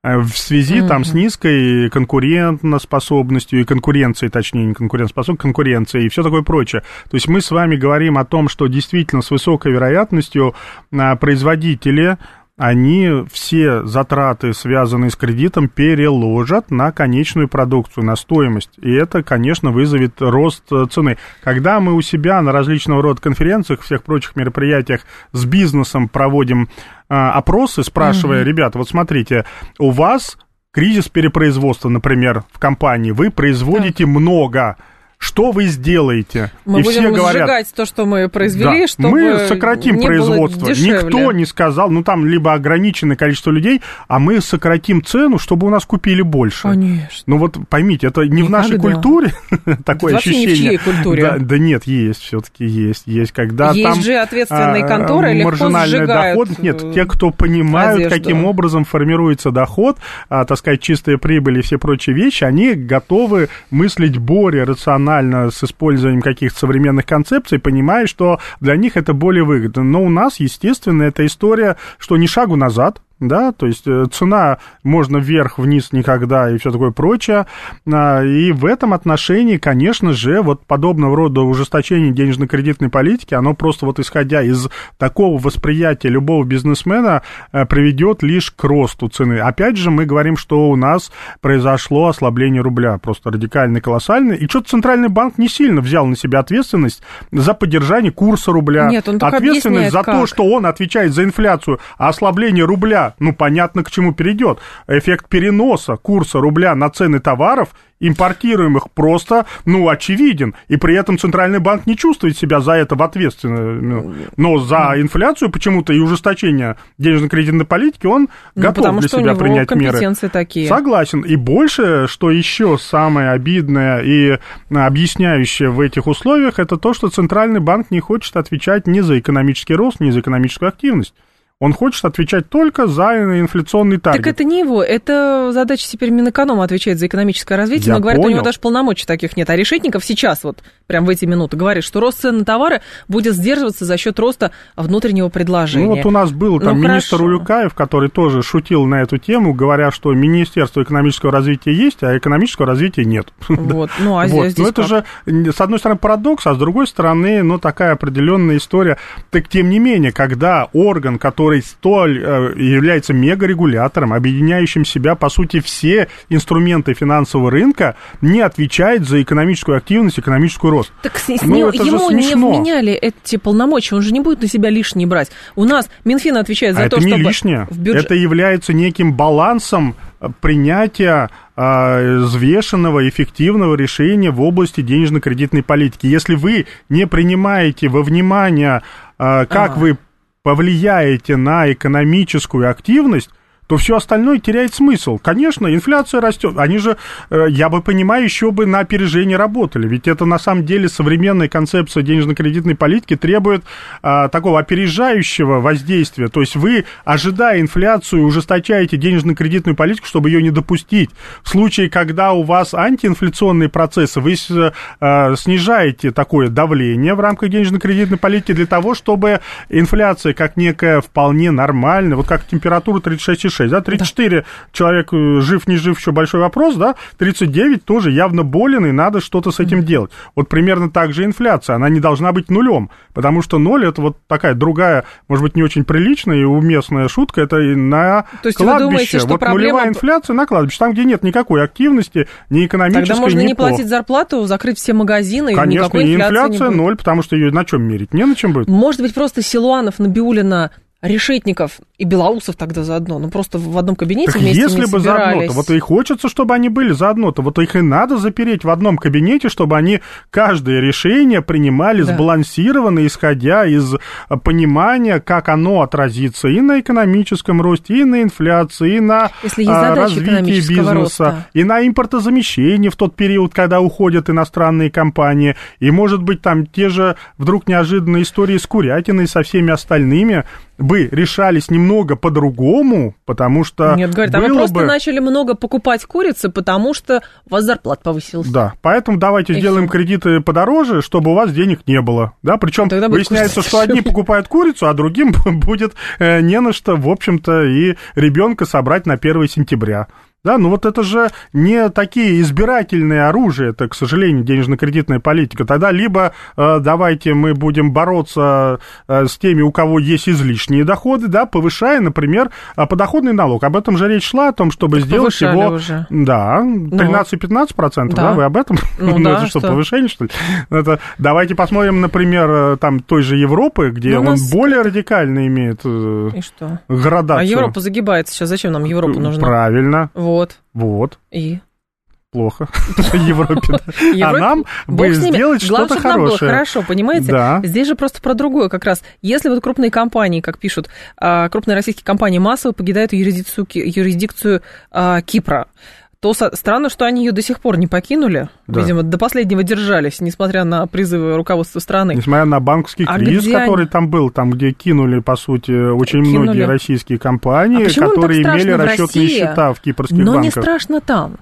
Э, в связи там с низкой конкурентоспособностью и конкуренцией, точнее, не конкурентоспособностью, конкуренцией и все такое прочее. То есть мы с вами говорим о том, что действительно с высокой вероятностью а, производители они все затраты, связанные с кредитом, переложат на конечную продукцию, на стоимость. И это, конечно, вызовет рост цены. Когда мы у себя на различного рода конференциях, всех прочих мероприятиях с бизнесом проводим а, опросы, спрашивая, угу. ребята, вот смотрите, у вас кризис перепроизводства, например, в компании, вы производите так. много что вы сделаете? Мы и будем все говорят, сжигать то, что мы произвели, да, чтобы мы сократим не производство. Было Никто не сказал, ну там либо ограниченное количество людей, а мы сократим цену, чтобы у нас купили больше. Конечно. Ну вот поймите, это не Никогда. в нашей культуре такое ощущение. Не в чьей культуре. Да, да нет, есть все-таки есть, есть когда есть там же ответственные а, конторы легко маржинальный доход. Нет, те, кто понимают, одежду. каким образом формируется доход, а, так сказать, чистая прибыль и все прочие вещи, они готовы мыслить более рационально с использованием использованием каких-то современных концепций, понимая, что для них это более выгодно. Но у нас, естественно, эта история, что ни шагу назад, да, то есть э, цена можно вверх, вниз никогда и все такое прочее. А, и в этом отношении, конечно же, вот подобного рода ужесточение денежно-кредитной политики, оно просто вот исходя из такого восприятия любого бизнесмена э, приведет лишь к росту цены. Опять же, мы говорим, что у нас произошло ослабление рубля, просто радикально колоссальное, и что-то Центральный банк не сильно взял на себя ответственность за поддержание курса рубля. Нет, он ответственность за как. то, что он отвечает за инфляцию, а ослабление рубля ну, понятно, к чему перейдет. Эффект переноса курса рубля на цены товаров импортируемых просто, ну, очевиден. И при этом Центральный банк не чувствует себя за это в ответственности. Но за инфляцию почему-то и ужесточение денежно-кредитной политики он ну, готов потому для что себя у него принять меры. такие. Согласен. И больше, что еще самое обидное и объясняющее в этих условиях, это то, что Центральный банк не хочет отвечать ни за экономический рост, ни за экономическую активность. Он хочет отвечать только за инфляционный таргет. Так это не его, это задача теперь Минэконома отвечает за экономическое развитие, Я но говорят, понял. у него даже полномочий таких нет. А Решетников сейчас, вот прям в эти минуты, говорит, что рост цен на товары будет сдерживаться за счет роста внутреннего предложения. Ну вот у нас был там ну, министр хорошо. Улюкаев, который тоже шутил на эту тему, говоря, что Министерство экономического развития есть, а экономического развития нет. Вот, ну а вот. здесь Но это как? же, с одной стороны, парадокс, а с другой стороны, ну, такая определенная история. Так, тем не менее, когда орган, который столь э, является мегарегулятором, объединяющим в себя, по сути, все инструменты финансового рынка, не отвечает за экономическую активность, экономический рост. Так с- Ну, не- это же ему не смешно. вменяли эти полномочия, он же не будет на себя лишние брать. У нас Минфин отвечает за а то, это не чтобы лишнее. в бюджет... Это является неким балансом э, принятия э, взвешенного, эффективного решения в области денежно-кредитной политики. Если вы не принимаете во внимание, э, как Ага. вы повлияете на экономическую активность, то все остальное теряет смысл. Конечно, инфляция растет. Они же, э, я бы понимаю, еще бы на опережение работали. Ведь это на самом деле современная концепция денежно-кредитной политики требует а, такого опережающего воздействия. То есть вы, ожидая инфляцию, ужесточаете денежно-кредитную политику, чтобы ее не допустить. В случае, когда у вас антиинфляционные процессы, вы а, снижаете такое давление в рамках денежно-кредитной политики для того, чтобы инфляция как некая вполне нормальная, вот как температура 36,6, да, 34 человек э, жив, не жив, еще большой вопрос, да, 39 тоже явно болен, и надо что-то с этим делать. Вот примерно так же инфляция, она не должна быть нулем, потому что ноль это вот такая другая, может быть, не очень приличная и уместная шутка, это и на То есть вы кладбище. думаете, что вот проблема- нулевая инфляция на кладбище, там, где нет никакой активности, ни экономической, Тогда можно ни не плохо. платить зарплату, закрыть все магазины, и Конечно, никакой и инфляции инфляция не будет. ноль, потому что ее на чем мерить? Не на чем будет. Может быть, просто Силуанов, Набиулина, Решетников и Белоусов тогда заодно, ну просто в одном кабинете Так вместе если не бы собирались. заодно-то, вот и хочется, чтобы они были заодно-то, вот их и надо запереть в одном кабинете, чтобы они каждое решение принимали Да. сбалансированно, исходя из а, понимания, как оно отразится и на экономическом росте, и на инфляции, и на Если есть а, задача развитии бизнеса, роста. и на импортозамещение в тот период, когда уходят иностранные компании, и, может быть, там те же вдруг неожиданные истории с курятиной, со всеми остальными, бы решались немного по-другому, потому что Нет, говорит, а вы просто бы... начали много покупать курицы, потому что у вас зарплата повысилась. Да, поэтому давайте И сделаем кредиты подороже, чтобы у вас денег не было. Да, причем Ну, тогда выясняется, что одни покупают курицу, а другим будет э, не на что, в общем-то, и ребенка собрать на 1 сентября. Да, ну вот это же не такие избирательные оружия, это, к сожалению, денежно-кредитная политика. Тогда либо э, давайте мы будем бороться э, с теми, у кого есть излишние доходы, да, повышая, например, э, подоходный налог. Об этом же речь шла, о том, чтобы сделать повышали его... уже. Да, 13-15 процентов, да. Да. вы об этом? Ну да, это что, что? повышение, что ли? Это, давайте посмотрим, например, э, там той же Европы, где Ну, у он нас- более радикально имеет э, И что? градацию. А Европа загибается сейчас. Зачем нам Европа нужна? Правильно, Вот. Вот. И? Плохо. Европе. да. А Европе- нам бы сделать что-то хорошее. хорошо, понимаете? Да. Здесь же просто про другое как раз. Если вот крупные компании, как пишут, а, крупные российские компании массово покидают юрисдикцию, юрисдикцию а, Кипра, то странно, что они ее до сих пор не покинули. Да. Видимо, до последнего держались, несмотря на призывы руководства страны. Несмотря на банковский А кризис, который они? там был, там, где кинули, по сути, очень Кинули. многие российские компании, А которые имели расчетные России? счета в кипрских Но не банках. страшно там.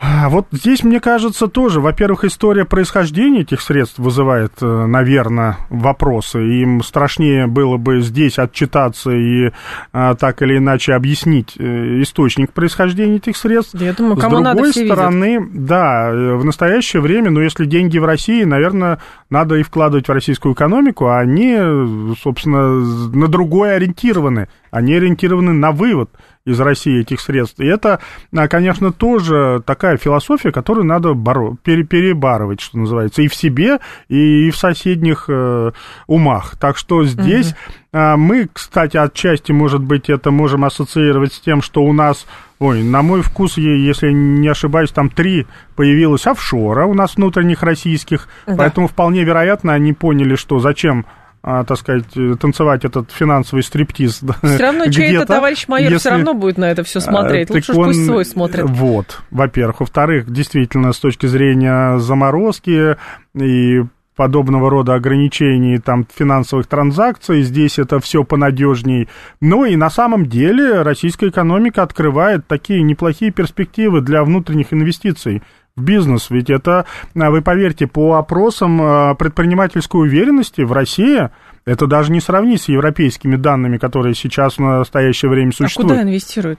А, Вот здесь, мне кажется, тоже, во-первых, история происхождения этих средств вызывает, э, наверное, вопросы. Им страшнее было бы здесь отчитаться и а, так или иначе объяснить э, источник происхождения этих средств. Я думаю, С кому другой надо, все видят. стороны, да, э, в настоящее время, но если деньги в России, наверное, надо и вкладывать в российскую экономику, а они, э, собственно, на другое ориентированы. Они ориентированы на вывод из России этих средств. И это, а, конечно, тоже такая философия, которую надо боро- пере- перебарывать, что называется, и в себе, и в соседних э, умах. Так что здесь а, мы, кстати, отчасти, может быть, это можем ассоциировать с тем, что у нас Ой, на мой вкус, если не ошибаюсь, там три появилось офшора у нас внутренних российских, Да. поэтому вполне вероятно они поняли, что зачем а, так сказать, э, танцевать этот финансовый стриптиз. Все равно чей-то товарищ майор если- все равно будет на это все смотреть. а, Лучше так уж пусть он- свой смотрит. Вот, во-первых. Во-вторых, действительно, с точки зрения заморозки и подобного рода ограничений там финансовых транзакций, здесь это все понадежней. Но и на самом деле российская экономика открывает такие неплохие перспективы для внутренних инвестиций в бизнес. Ведь это, а, вы поверьте, по опросам а, предпринимательской уверенности в России это даже не сравнить с европейскими данными, которые сейчас в настоящее время А существуют. куда инвестируют?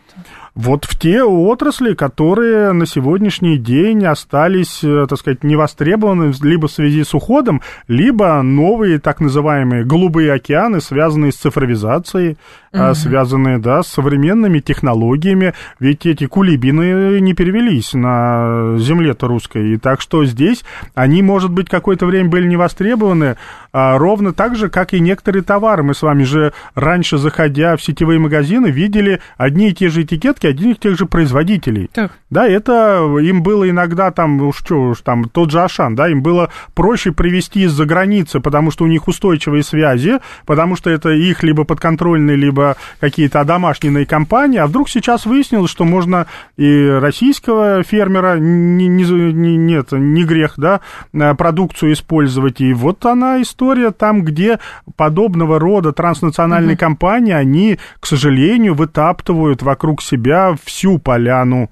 Вот в те отрасли, которые на сегодняшний день остались, э, так сказать, невостребованы либо в связи с уходом, либо новые так называемые голубые океаны, связанные с цифровизацией, а, связанные, да, с современными технологиями. Ведь эти кулибины не перевелись на земле-то русской. И так что здесь они, может быть, какое-то время были не востребованы, а, ровно так же, как и некоторые товары. Мы с вами же раньше, заходя в сетевые магазины, видели одни и те же этикетки одних и тех же производителей. Так. Да, это им было иногда там, уж что уж там, тот же Ашан, да, им было проще привезти из-за границы, потому что у них устойчивые связи, потому что это их либо подконтрольные, либо какие-то одомашненные компании, а вдруг сейчас выяснилось, что можно и российского фермера, не, не, не, нет, не грех, да, э, продукцию использовать, и вот она история там, где подобного рода транснациональные компании, они, к сожалению, вытаптывают вокруг себя всю поляну.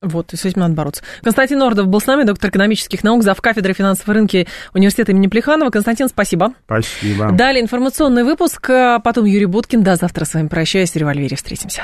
Вот, и с этим надо бороться. Константин Ордов был с нами, доктор экономических наук, зав. кафедры финансовой рынки университета имени Плеханова. Константин, спасибо. Спасибо. Далее информационный выпуск, а потом Юрий Буткин. До завтра с вами прощаюсь. В револьвере встретимся.